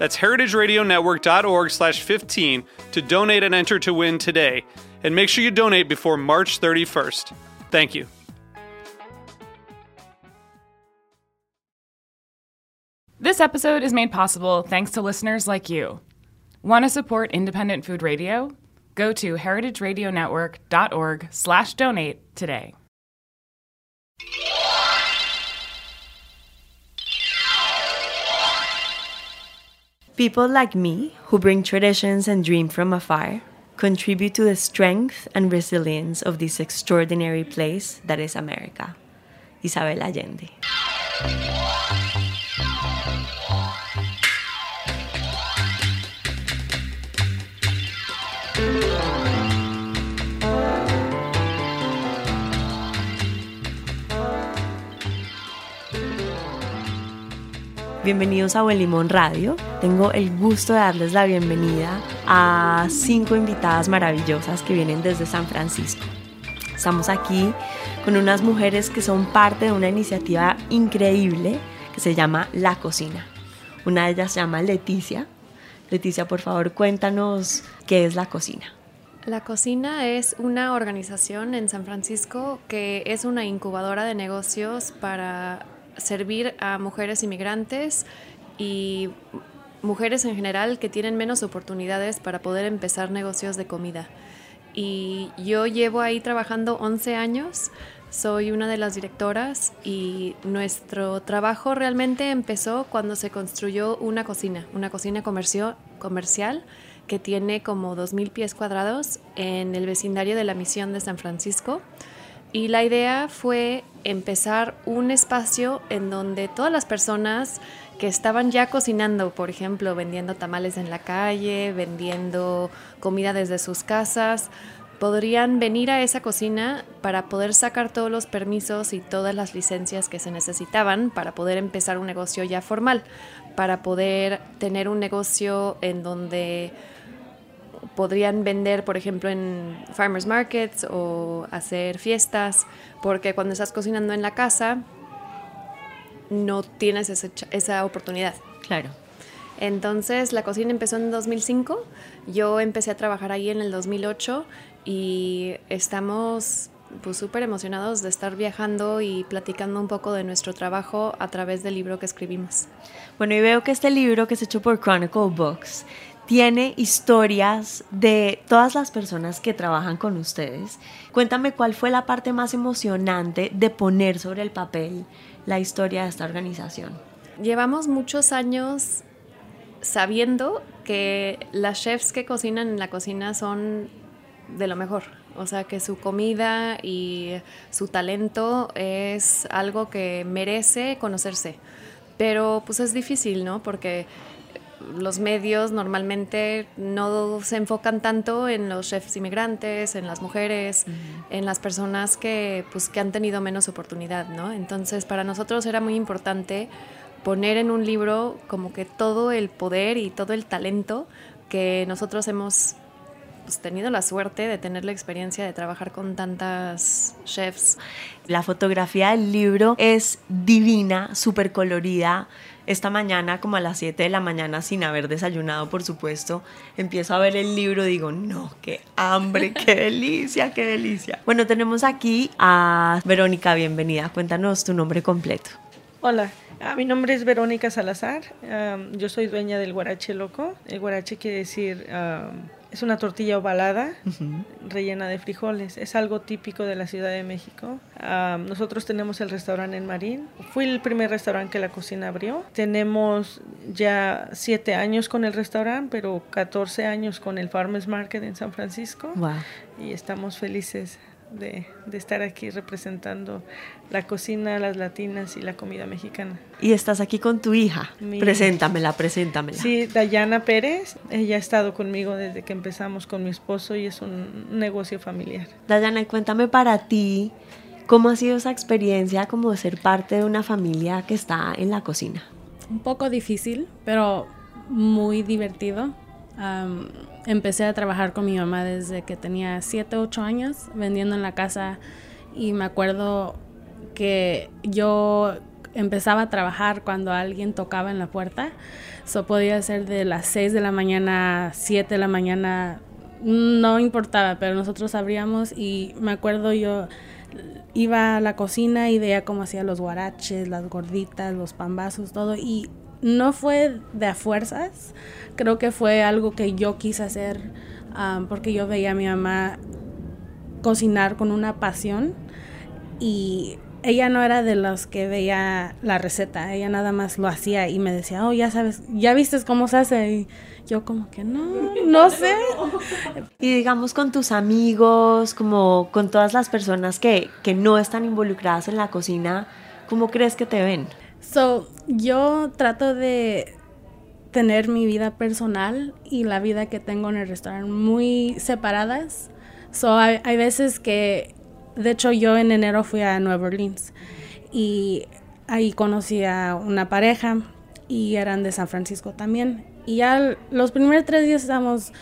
That's heritageradionetwork.org slash 15 to donate and enter to win today. And make sure you donate before March 31st. Thank you. This episode is made possible thanks to listeners like you. Want to support independent food radio? Go to heritageradionetwork.org slash donate today. People like me, who bring traditions and dream from afar, contribute to the strength and resilience of this extraordinary place that is America. Isabel Allende. Bienvenidos a Buen Limón Radio. Tengo el gusto de darles la bienvenida a cinco invitadas maravillosas que vienen desde San Francisco. Estamos aquí con unas mujeres que son parte de una iniciativa increíble que se llama La Cocina. Una de ellas se llama Leticia. Leticia, por favor, cuéntanos qué es La Cocina. La Cocina es una organización en San Francisco que es una incubadora de negocios para servir a mujeres inmigrantes y mujeres en general que tienen menos oportunidades para poder empezar negocios de comida. Y yo llevo ahí trabajando 11 años, soy una de las directoras y nuestro trabajo realmente empezó cuando se construyó una cocina, una cocina comercio, comercial que tiene como 2.000 pies cuadrados en el vecindario de la Misión de San Francisco. Y la idea fue empezar un espacio en donde todas las personas que estaban ya cocinando, por ejemplo, vendiendo tamales en la calle, vendiendo comida desde sus casas, podrían venir a esa cocina para poder sacar todos los permisos y todas las licencias que se necesitaban para poder empezar un negocio ya formal, para poder tener un negocio en donde podrían vender, por ejemplo, en farmers markets o hacer fiestas, porque cuando estás cocinando en la casa no tienes esa oportunidad. Claro. Entonces la cocina empezó en 2005, yo empecé a trabajar ahí en el 2008 y estamos pues súper emocionados de estar viajando y platicando un poco de nuestro trabajo a través del libro que escribimos. Bueno, y veo que este libro que es hecho por Chronicle Books tiene historias de todas las personas que trabajan con ustedes. Cuéntame cuál fue la parte más emocionante de poner sobre el papel la historia de esta organización. Llevamos muchos años sabiendo que las chefs que cocinan en la cocina son de lo mejor. O sea, que su comida y su talento es algo que merece conocerse. Pero pues es difícil, ¿no? Porque los medios normalmente no se enfocan tanto en los chefs inmigrantes, en las mujeres, en las personas que, pues, que han tenido menos oportunidad, ¿no? Entonces, para nosotros era muy importante poner en un libro como que todo el poder y todo el talento que nosotros hemos pues, tenido la suerte de tener la experiencia de trabajar con tantas chefs. La fotografía del libro es divina, súper colorida esta mañana, como a las 7 de la mañana, sin haber desayunado, por supuesto, empiezo a ver el libro, digo, no, qué hambre, qué delicia, qué delicia. Bueno, tenemos aquí a Verónica, bienvenida. Cuéntanos tu nombre completo. Hola, ah, mi nombre es Verónica Salazar. yo soy dueña del Guarache Loco. El Guarache quiere decir es una tortilla ovalada rellena de frijoles. Es algo típico de la Ciudad de México. Nosotros tenemos el restaurante en Marín. Fui el primer restaurante que la cocina abrió. Tenemos ya siete años con el restaurante, pero 14 años con el Farmers Market en San Francisco. Y estamos felices de, estar aquí representando la cocina, las latinas y la comida mexicana. Y estás aquí con tu hija. Preséntamela, preséntamela. Sí, Dayana Pérez. Ella ha estado conmigo desde que empezamos con mi esposo y es un negocio familiar. Dayana, cuéntame para ti, ¿cómo ha sido esa experiencia como de ser parte de una familia que está en la cocina? Un poco difícil, pero muy divertido empecé a trabajar con mi mamá desde que tenía 7, 8 años, vendiendo en la casa. Y me acuerdo que yo empezaba a trabajar cuando alguien tocaba en la puerta. Eso podía ser de las 6 de la mañana, 7 de la mañana, no importaba, pero nosotros abríamos y me acuerdo yo iba a la cocina y veía cómo hacía los guaraches, las gorditas, los pambazos, todo. Y no fue de a fuerzas, creo que fue algo que yo quise hacer um, porque yo veía a mi mamá cocinar con una pasión y ella no era de los que veía la receta, ella nada más lo hacía y me decía, oh, ya sabes, ya viste cómo se hace. Y yo como que no, no sé. Y digamos con tus amigos, como con todas las personas que, que no están involucradas en la cocina, ¿cómo crees que te ven? So, yo trato de tener mi vida personal y la vida que tengo en el restaurante muy separadas. So, hay, hay veces que, de hecho, yo en enero fui a Nueva Orleans y ahí conocí a una pareja y eran de San Francisco también. Y ya los primeros tres días estábamos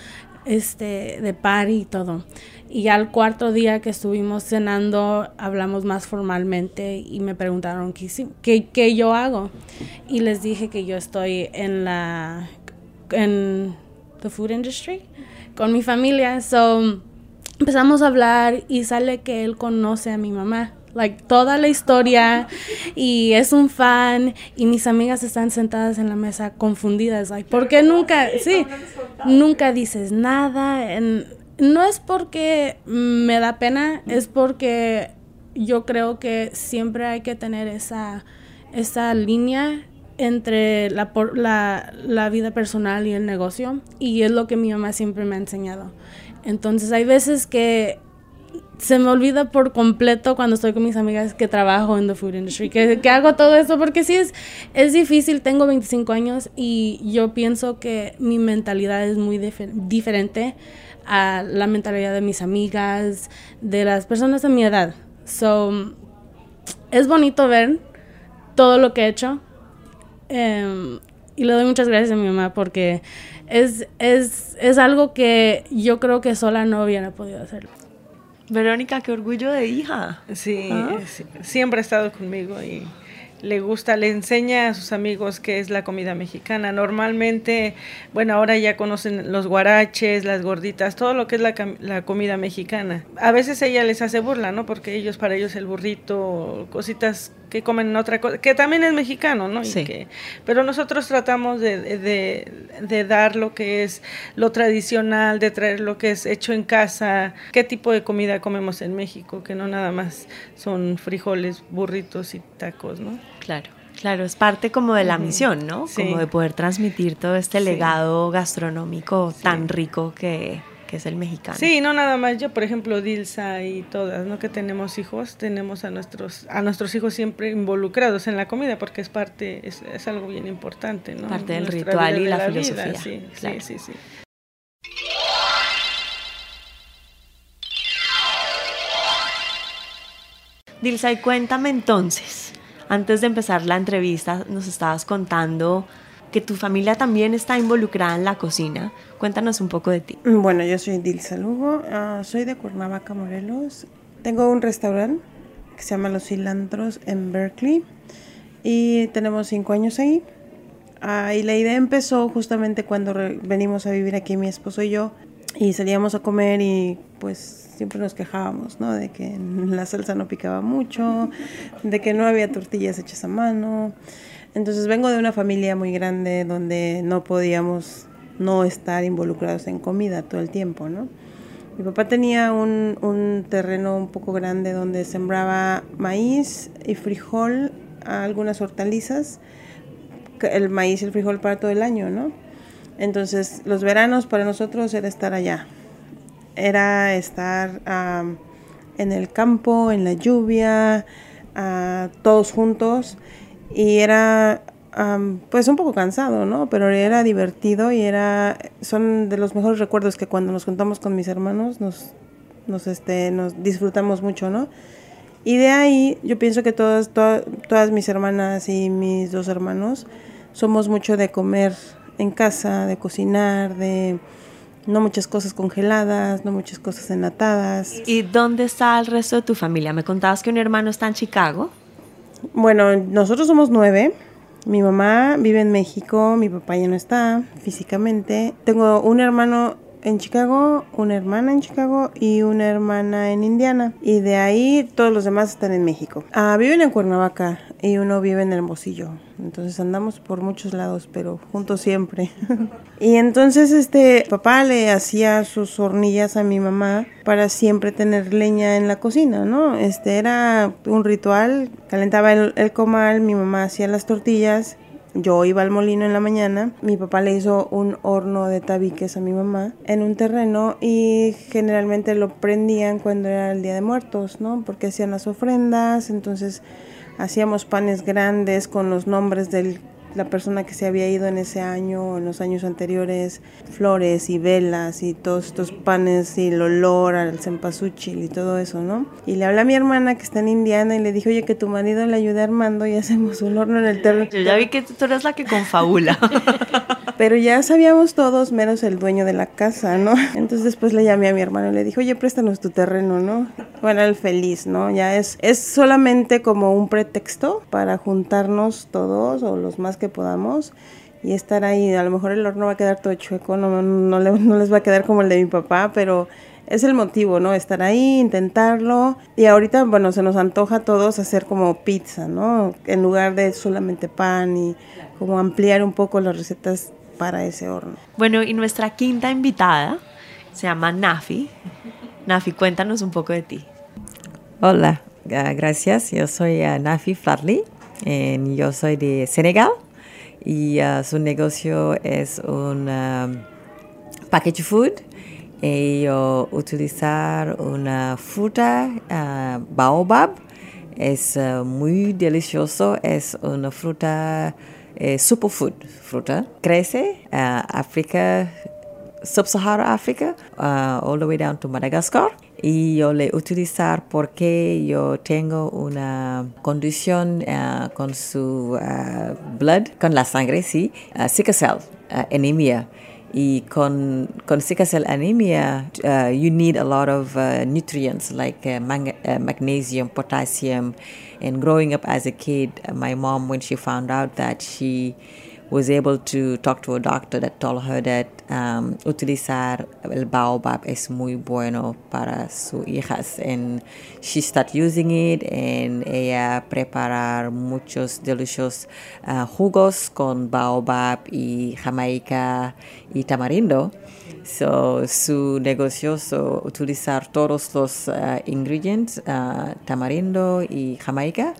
este, de par y todo. Y al cuarto día que estuvimos cenando, hablamos más formalmente y me preguntaron qué, qué, yo hago. Y les dije que yo estoy en la en the food industry con mi familia. So empezamos a hablar y sale que él conoce a mi mamá. Like toda la historia y es un fan y mis amigas están sentadas en la mesa confundidas. Like, ¿por qué nunca? Sí, nunca dices nada. No es porque me da pena, es porque yo creo que siempre hay que tener esa, esa línea entre la, la, la, vida personal y el negocio y es lo que mi mamá siempre me ha enseñado. Entonces hay veces que se me olvida por completo cuando estoy con mis amigas que trabajo en the food industry, que, que hago todo eso, porque sí es, es difícil, tengo 25 años y yo pienso que mi mentalidad es muy diferente a la mentalidad de mis amigas, de las personas de mi edad. So, es bonito ver todo lo que he hecho. Em, y le doy muchas gracias a mi mamá porque es, es, es algo que yo creo que sola no hubiera podido hacer. Verónica, qué orgullo de hija. Sí, ¿Ah? sí, siempre ha estado conmigo y le gusta, le enseña a sus amigos qué es la comida mexicana. Normalmente, bueno, ahora ya conocen los guaraches, las gorditas, todo lo que es la, la, comida mexicana. A veces ella les hace burla, ¿no? Porque ellos, para ellos el burrito, cositas que comen otra cosa, que también es mexicano, ¿no? Sí. pero nosotros tratamos de, de, dar lo que es lo tradicional, de traer lo que es hecho en casa, qué tipo de comida comemos en México, que no nada más son frijoles, burritos y tacos, ¿no? Claro. Claro, es parte como de la misión, ¿no? Como de poder transmitir todo este legado gastronómico tan rico que, que es el mexicano. Sí, no nada más yo, por ejemplo, Dilsa y todas, ¿no? Que tenemos hijos, tenemos a nuestros a nuestros hijos siempre involucrados en la comida porque es parte es, es algo bien importante, ¿no? Parte del ritual y la, filosofía. Sí, sí, sí, sí. Dilsa, y cuéntame entonces, antes de empezar la entrevista, nos estabas contando que tu familia también está involucrada en la cocina. Cuéntanos un poco de ti. Bueno, yo soy Dilsa Lugo, uh, soy de Cuernavaca, Morelos. Tengo un restaurante que se llama Los Cilantros en Berkeley y tenemos cinco años ahí. Uh, y la idea empezó justamente cuando venimos a vivir aquí mi esposo y yo y salíamos a comer y pues siempre nos quejábamos, ¿no? De que la salsa no picaba mucho, de que no había tortillas hechas a mano. Entonces vengo de una familia muy grande donde no podíamos no estar involucrados en comida todo el tiempo, ¿no? Mi papá tenía un, un terreno un poco grande donde sembraba maíz y frijol, algunas hortalizas, el maíz y el frijol para todo el año, ¿no? Entonces, los veranos para nosotros era estar allá, era estar en el campo, en la lluvia, todos juntos, y era pues un poco cansado, ¿no? Pero era divertido y era, son de los mejores recuerdos que cuando nos juntamos con mis hermanos nos, nos, este, nos disfrutamos mucho, ¿no? Y de ahí yo pienso que todas, todas mis hermanas y mis dos hermanos somos mucho de comer en casa, de cocinar, de no muchas cosas congeladas, no muchas cosas enlatadas. ¿Y dónde está el resto de tu familia? Me contabas que un hermano está en Chicago. Bueno, nosotros somos nueve. Mi mamá vive en México, mi papá ya no está físicamente. Tengo un hermano en Chicago, una hermana en Chicago y una hermana en Indiana. Y de ahí todos los demás están en México. Ah, viven en Cuernavaca y uno vive en Hermosillo. Entonces andamos por muchos lados, pero juntos siempre. y entonces este papá le hacía sus hornillas a mi mamá para siempre tener leña en la cocina, ¿no? Este era un ritual, calentaba el, el comal, mi mamá hacía las tortillas yo iba al molino en la mañana, mi papá le hizo un horno de tabiques a mi mamá en un terreno y generalmente lo prendían cuando era el Día de Muertos, ¿no? Porque hacían las ofrendas, entonces hacíamos panes grandes con los nombres de la persona que se había ido en ese año o en los años anteriores, flores y velas y todos estos panes y el olor al cempasúchil y todo eso, ¿no? Y le hablé a mi hermana que está en Indiana y le dije, oye, que tu marido le ayude a Armando y hacemos un horno en el terreno. Yo ya vi que tú eres la que confabula. Pero ya sabíamos todos, menos el dueño de la casa, ¿no? Entonces después le llamé a mi hermano y le dije, oye, préstanos tu terreno, ¿no? Bueno, el feliz, ¿no? Ya es, es solamente como un pretexto para juntarnos todos o los más que podamos y estar ahí. A lo mejor el horno va a quedar todo chueco, no, no, no les va a quedar como el de mi papá, pero es el motivo, ¿no? Estar ahí, intentarlo. Y ahorita, bueno, se nos antoja a todos hacer como pizza, ¿no? En lugar de solamente pan y como ampliar un poco las recetas para ese horno. Bueno, y nuestra quinta invitada se llama Nafi. Nafi, cuéntanos un poco de ti. Hola, ah, gracias. Yo soy ah, Nafi Fladley. yo soy de Senegal y ah, su negocio es un package food yo utilizar una fruta baobab es muy delicioso es una fruta eh, superfood, fruta. Crece uh, África, Sub-Sahara África, uh, all the way down to Madagascar. Y yo le utilizar porque yo tengo una condición uh, con su uh, blood, con la sangre, sí, uh, sickle cell, anemia. Y con, con sickle cell anemia, you need a lot of nutrients like magnesium, potassium, and growing up as a kid, my mom, when she found out that she was able to talk to a doctor that told her that um, utilizar el baobab es muy bueno para sus hijas. And she started using it and ella preparar muchos deliciosos uh, jugos con baobab y jamaica y tamarindo. So, su negocio es utilizar todos los uh, ingredientes, uh, tamarindo y jamaica,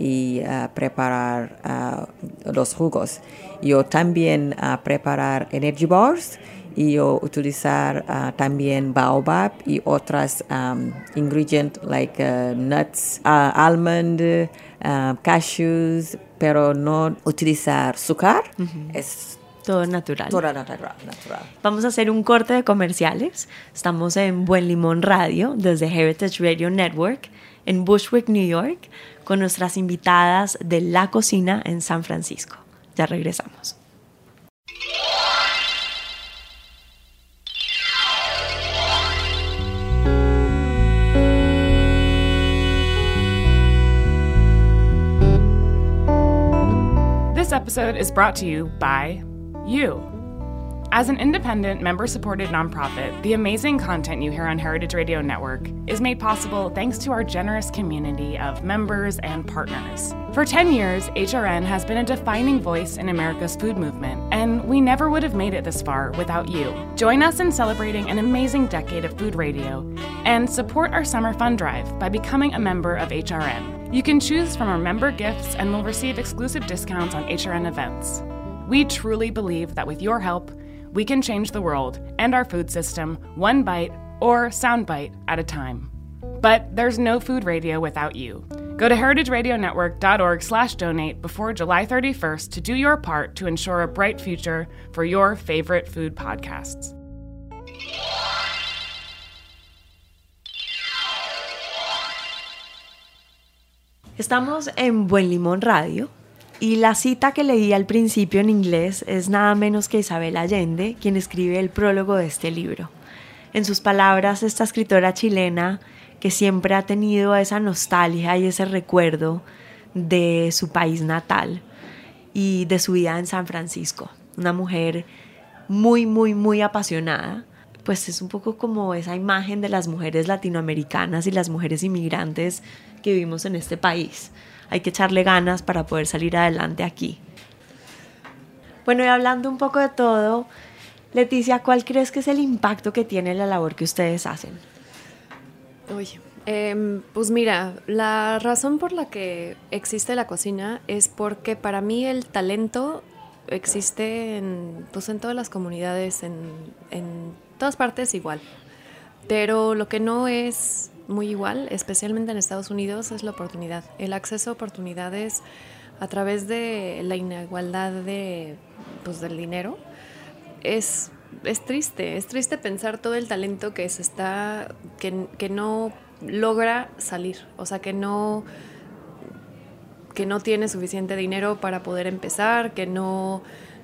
y uh, preparar los jugos. Yo también preparar energy bars y yo utilizar también baobab y otras um, ingredientes like nuts, almond, cashews, pero no utilizar azúcar. Es todo natural. Todo natural, natural. Vamos a hacer un corte de comerciales. Estamos en Buen Limón Radio, desde Heritage Radio Network, en Bushwick, New York, con nuestras invitadas de la cocina en San Francisco. Ya regresamos. This episode is brought to you by you. As an independent, member supported nonprofit, the amazing content you hear on Heritage Radio Network is made possible thanks to our generous community of members and partners. For 10 years, HRN has been a defining voice in America's food movement, and we never would have made it this far without you. Join us in celebrating an amazing decade of food radio and support our summer fund drive by becoming a member of HRN. You can choose from our member gifts and will receive exclusive discounts on HRN events. We truly believe that with your help, we can change the world and our food system one bite or soundbite at a time. But there's no food radio without you. Go to heritageradionetwork.org slash donate before July 31st to do your part to ensure a bright future for your favorite food podcasts. Estamos en Buen Limón Radio y la cita que leí al principio en inglés es nada menos que Isabel Allende, quien escribe el prólogo de este libro. En sus palabras, esta escritora chilena que siempre ha tenido esa nostalgia y ese recuerdo de su país natal y de su vida en San Francisco. Una mujer muy, muy, muy apasionada. Pues es un poco como esa imagen de las mujeres latinoamericanas y las mujeres inmigrantes que vivimos en este país. Hay que echarle ganas para poder salir adelante aquí. Bueno, y hablando un poco de todo, Leticia, ¿cuál crees que es el impacto que tiene la labor que ustedes hacen? Oye, em, pues mira, la razón por la que existe la cocina es porque para mí el talento existe en, pues en todas las comunidades, en, en todas partes igual. Pero lo que no es muy igual, especialmente en Estados Unidos, es la oportunidad. El acceso a oportunidades a través de la inigualdad de, pues, del dinero es, es triste. Es triste pensar todo el talento que se está, que, que no logra salir. O sea, que no que no tiene suficiente dinero para poder empezar, que no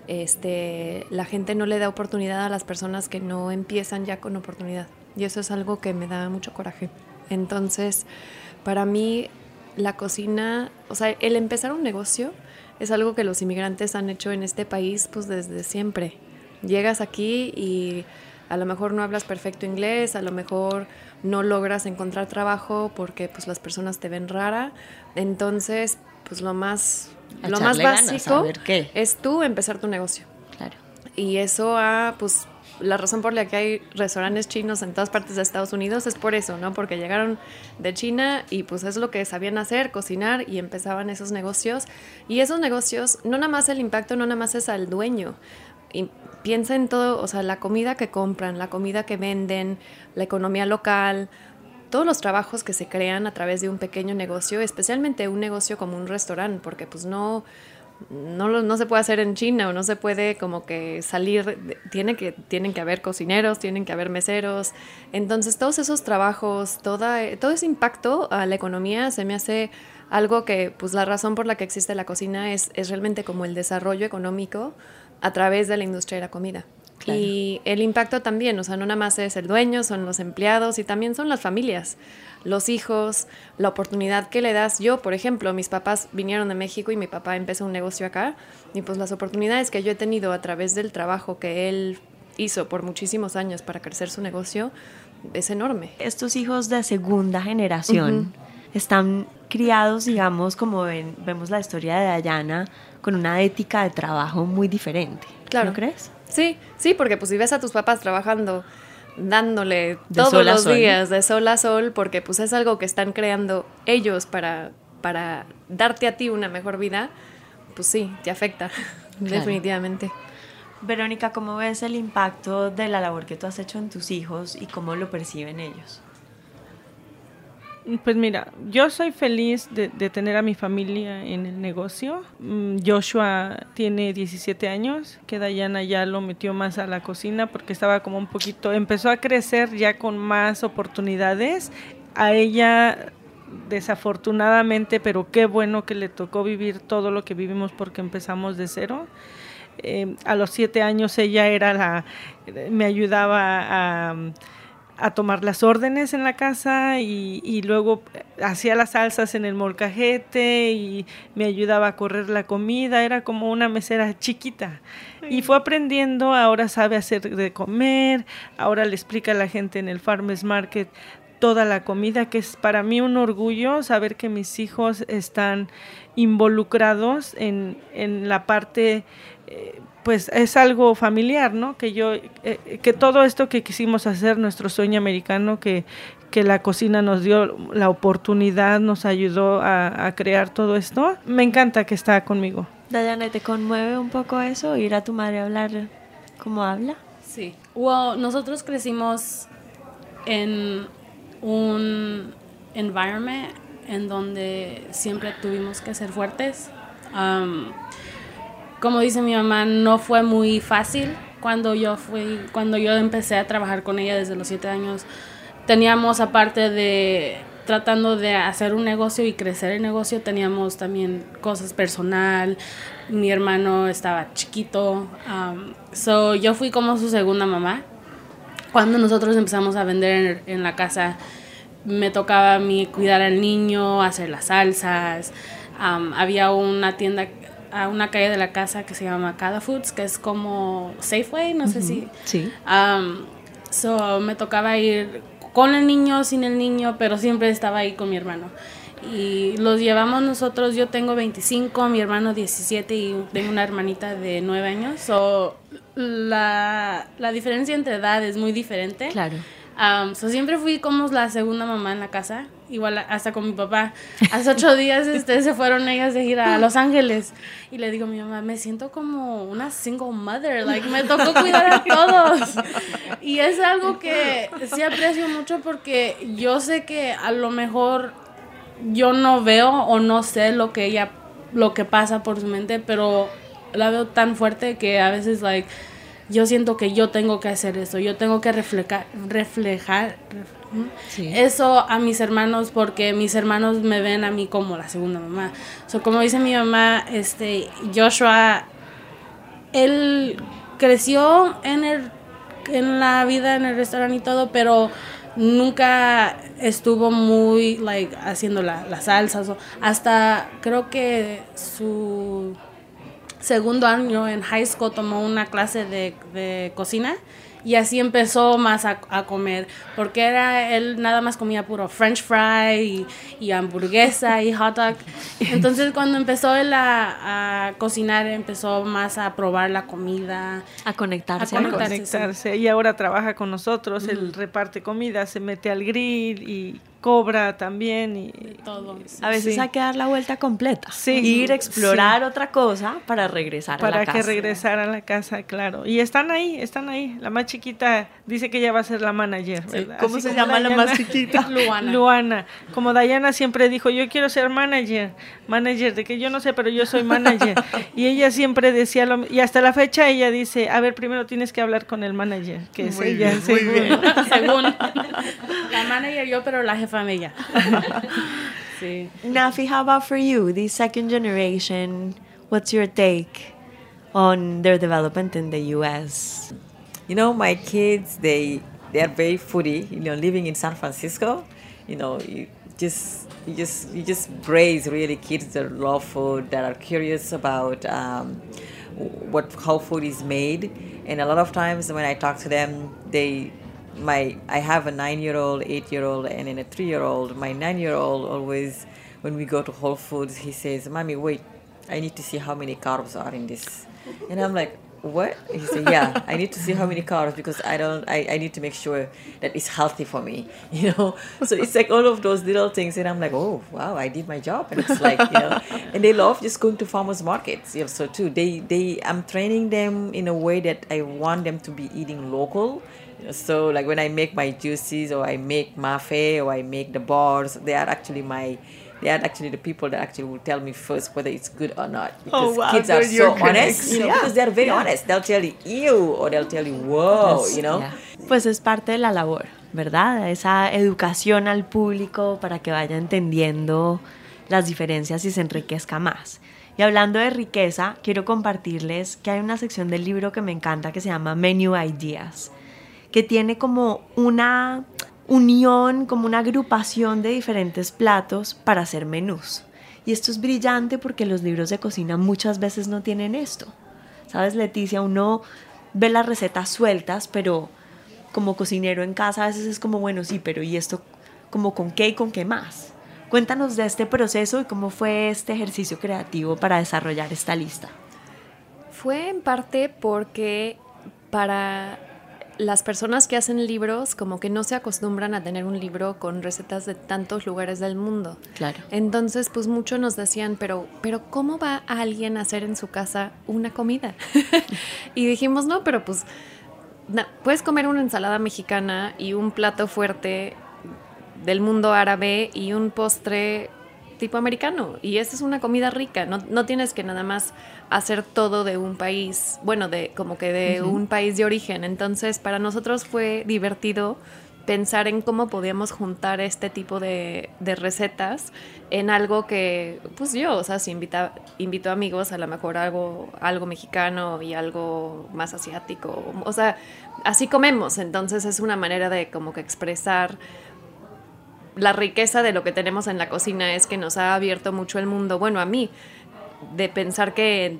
este, la gente no le da oportunidad a las personas que no empiezan ya con oportunidad. Y eso es algo que me da mucho coraje. Entonces, para mí, la cocina, o sea, el empezar un negocio es algo que los inmigrantes han hecho en este país pues desde siempre. Llegas aquí y a lo mejor no hablas perfecto inglés, a lo mejor no logras encontrar trabajo porque pues las personas te ven rara. Entonces, pues lo más, lo más básico es tú empezar tu negocio. Claro. Y eso ha pues la razón por la que hay restaurantes chinos en todas partes de Estados Unidos es por eso, ¿no? Porque llegaron de China y pues es lo que sabían hacer, cocinar y empezaban esos negocios. Y esos negocios, no nada más el impacto, no nada más es al dueño. Y piensa en todo, o sea, la comida que compran, la comida que venden, la economía local, todos los trabajos que se crean a través de un pequeño negocio, especialmente un negocio como un restaurante, porque pues no no, no se puede hacer en China o no se puede como que salir, tiene que, tienen que haber cocineros, tienen que haber meseros. Entonces todos esos trabajos, toda, todo ese impacto a la economía se me hace algo que pues la razón por la que existe la cocina es, es realmente como el desarrollo económico a través de la industria de la comida. Y el impacto también, o sea, no nada más es el dueño, son los empleados y también son las familias los hijos, la oportunidad que le das. Yo, por ejemplo, mis papás vinieron de México y mi papá empezó un negocio acá y pues las oportunidades que yo he tenido a través del trabajo que él hizo por muchísimos años para crecer su negocio es enorme. Estos hijos de segunda generación están criados, digamos, como ven, vemos la historia de Dayana, con una ética de trabajo muy diferente. Claro. ¿No crees? Sí, sí, porque pues si ves a tus papás trabajando dándole todos los días de sol a sol, porque pues es algo que están creando ellos para, para darte a ti una mejor vida, pues sí, te afecta, definitivamente. Verónica, ¿cómo ves el impacto de la labor que tú has hecho en tus hijos y cómo lo perciben ellos? Pues mira, yo soy feliz de, tener a mi familia en el negocio. Mm, Joshua tiene 17 años, que Dayana ya lo metió más a la cocina porque estaba como un poquito, empezó a crecer ya con más oportunidades. A ella desafortunadamente, pero qué bueno que le tocó vivir todo lo que vivimos porque empezamos de cero. Eh, a los siete años ella era la, me ayudaba a a tomar las órdenes en la casa y, luego hacía las salsas en el molcajete y me ayudaba a correr la comida, era como una mesera chiquita. Y fue aprendiendo, ahora sabe hacer de comer, ahora le explica a la gente en el Farmers Market toda la comida, que es para mí un orgullo saber que mis hijos están involucrados en, en la parte... Eh, pues es algo familiar, ¿no? Que yo, eh, que todo esto que quisimos hacer, nuestro sueño americano, que, que la cocina nos dio la oportunidad, nos ayudó a, a crear todo esto, me encanta que está conmigo. Dayana, ¿te conmueve un poco eso, ir a tu madre a hablar como habla? Sí. Well, nosotros crecimos en un environment en donde siempre tuvimos que ser fuertes. Um, como dice mi mamá, no fue muy fácil cuando yo fui, cuando yo empecé a trabajar con ella desde los siete años. Teníamos aparte de tratando de hacer un negocio y crecer el negocio, teníamos también cosas personal. Mi hermano estaba chiquito, um, so yo fui como su segunda mamá. Cuando nosotros empezamos a vender en, en la casa, me tocaba a mí cuidar al niño, hacer las salsas. Um, había una tienda a una calle de la casa que se llama Cada Foods, que es como Safeway, no sé si. Sí. Um, so me tocaba ir con el niño, sin el niño, pero siempre estaba ahí con mi hermano. Y los llevamos nosotros, yo tengo 25, mi hermano 17 y tengo una hermanita de 9 años. So, la, la diferencia entre edad es muy diferente. Claro. Um, so siempre fui como la segunda mamá en la casa, igual hasta con mi papá. Hace ocho días este, se fueron ellas de ir a Los Ángeles y le digo a mi mamá, me siento como una single mother, like me tocó cuidar a todos. Y es algo que sí aprecio mucho porque yo sé que a lo mejor yo no veo o no sé lo que ella, lo que pasa por su mente, pero la veo tan fuerte que a veces, like, yo siento que yo tengo que hacer eso, yo tengo que reflejar, reflejar Sí. eso a mis hermanos porque mis hermanos me ven a mí como la segunda mamá. So, como dice mi mamá, este Joshua, él creció en el en la vida en el restaurante y todo, pero nunca estuvo muy like haciendo la, las salsas hasta creo que su segundo año en high school tomó una clase de, de cocina y así empezó más a, a, comer, porque era él nada más comía puro french fry y, y hamburguesa y hot dog. Entonces cuando empezó él a, a, cocinar, empezó más a probar la comida. A conectarse. A A conectarse, conectarse. Y ahora trabaja con nosotros, él reparte comida, se mete al grill y cobra también. Y, Todo. A veces Sí. hay que dar la vuelta completa. Sí. Ir, explorar otra cosa para regresar a para la que casa. regresara a la casa, claro. Y están ahí, están ahí. La más chiquita dice que ella va a ser la manager, ¿verdad? ¿Cómo Así se llama la más chiquita? Luana. Luana. Como Dayana siempre dijo, yo quiero ser manager. Manager, de que yo no sé, pero yo soy manager. y ella siempre decía lo Y hasta la fecha ella dice, a ver, primero tienes que hablar con el manager, que es Muy ella. bien, muy bien. Según la manager yo, pero la jefa ella. Sí. Nafi, how about for you, the second generation? What's your take on their development in the U.S.? You know, my kids, they they are very foodie. You know, living in San Francisco, you know, you just you just you just raise really kids that love food, that are curious about um, what how food is made. And a lot of times when I talk to them, they my I have a nine year old, eight year old, and then a three year old. My nine year old always when we go to Whole Foods, he says, "Mommy, wait, I need to see how many carbs are in this," and I'm like what? He said, yeah, I need to see how many carbs because I don't, I, I need to make sure that it's healthy for me, you know? So it's like all of those little things. And I'm like, oh, wow, I did my job. And it's like, you know, and they love just going to farmers markets. You know, so too, they, they, I'm training them in a way that I want them to be eating local. So like when I make my juices or I make mafe or I make the bars, they are actually my, they are actually the people that actually will tell me first whether it's good or not. Because wow, kids are so honest, critics. you know, Yeah. because they're very honest. They'll tell you ew or they'll tell you whoa, you know. Yeah. Pues es parte de la labor, ¿verdad? Esa educación al público para que vaya entendiendo las diferencias y se enriquezca más. Y hablando de riqueza, quiero compartirles que hay una sección del libro que me encanta que se llama Menu Ideas, que tiene como una unión, como una agrupación de diferentes platos para hacer menús. Y esto es brillante porque los libros de cocina muchas veces no tienen esto. ¿Sabes, Leticia? Uno ve las recetas sueltas, pero como cocinero en casa a veces es como, bueno, sí, pero ¿y esto como con qué y con qué más? Cuéntanos de este proceso y cómo fue este ejercicio creativo para desarrollar esta lista. Fue en parte porque para las personas que hacen libros como que no se acostumbran a tener un libro con recetas de tantos lugares del mundo. Claro. Entonces, pues muchos nos decían, pero, pero ¿cómo va alguien a hacer en su casa una comida? y dijimos, no, pero pues puedes comer una ensalada mexicana y un plato fuerte del mundo árabe y un postre tipo americano. Y esta es una comida rica. No, no, tienes que nada más hacer todo de un país, bueno, de como que de un país de origen. Entonces, para nosotros fue divertido pensar en cómo podíamos juntar este tipo de, de recetas en algo que, pues yo, o sea, si invita, invito amigos, a lo mejor algo, algo mexicano y algo más asiático. O sea, así comemos. Entonces es una manera de como que expresar la riqueza de lo que tenemos en la cocina es que nos ha abierto mucho el mundo, bueno, a mí, de pensar que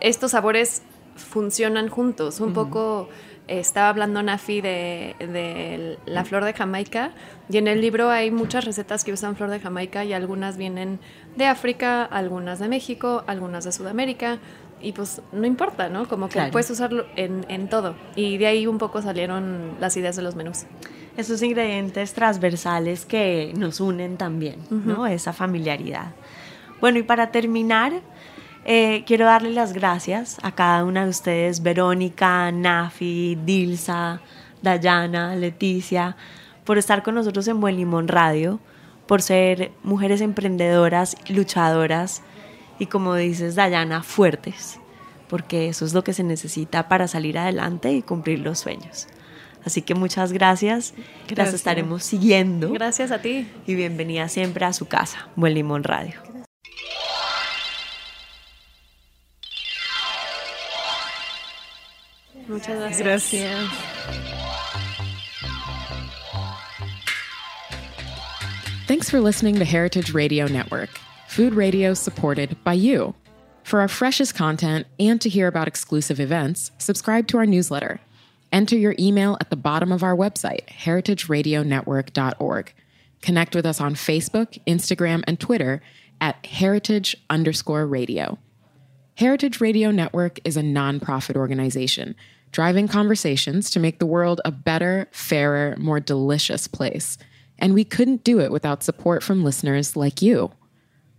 estos sabores funcionan juntos. Un poco estaba hablando Nafi de, de, la flor de Jamaica y en el libro hay muchas recetas que usan flor de Jamaica y algunas vienen de África, algunas de México, algunas de Sudamérica y pues no importa, ¿no? Como que puedes usarlo en, en todo. Y de ahí un poco salieron las ideas de los menús esos ingredientes transversales que nos unen también, ¿no? Esa familiaridad. Bueno, y para terminar, eh, quiero darle las gracias a cada una de ustedes, Verónica, Nafi, Dilsa, Dayana, Leticia, por estar con nosotros en Buen Limón Radio, por ser mujeres emprendedoras, luchadoras y como dices, Dayana, fuertes, porque eso es lo que se necesita para salir adelante y cumplir los sueños. Así que muchas gracias. gracias. Las estaremos siguiendo. Gracias a ti. Y bienvenida siempre a su casa, Buen Limón Radio. Muchas gracias. Gracias. Thanks for listening to Heritage Radio Network, food radio supported by you. For our freshest content and to hear about exclusive events, subscribe to our newsletter. Enter your email at the bottom of our website, heritageradionetwork.org. Connect with us on Facebook, Instagram, and Twitter at heritage underscore radio. Heritage Radio Network is a nonprofit organization driving conversations to make the world a better, fairer, more delicious place. And we couldn't do it without support from listeners like you.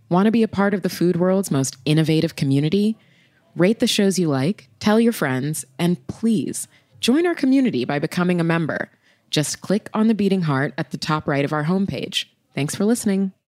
Want to be a part of the food world's most innovative community? Rate the shows you like, tell your friends, and please Join our community by becoming a member. Just click on the beating heart at the top right of our homepage. Thanks for listening.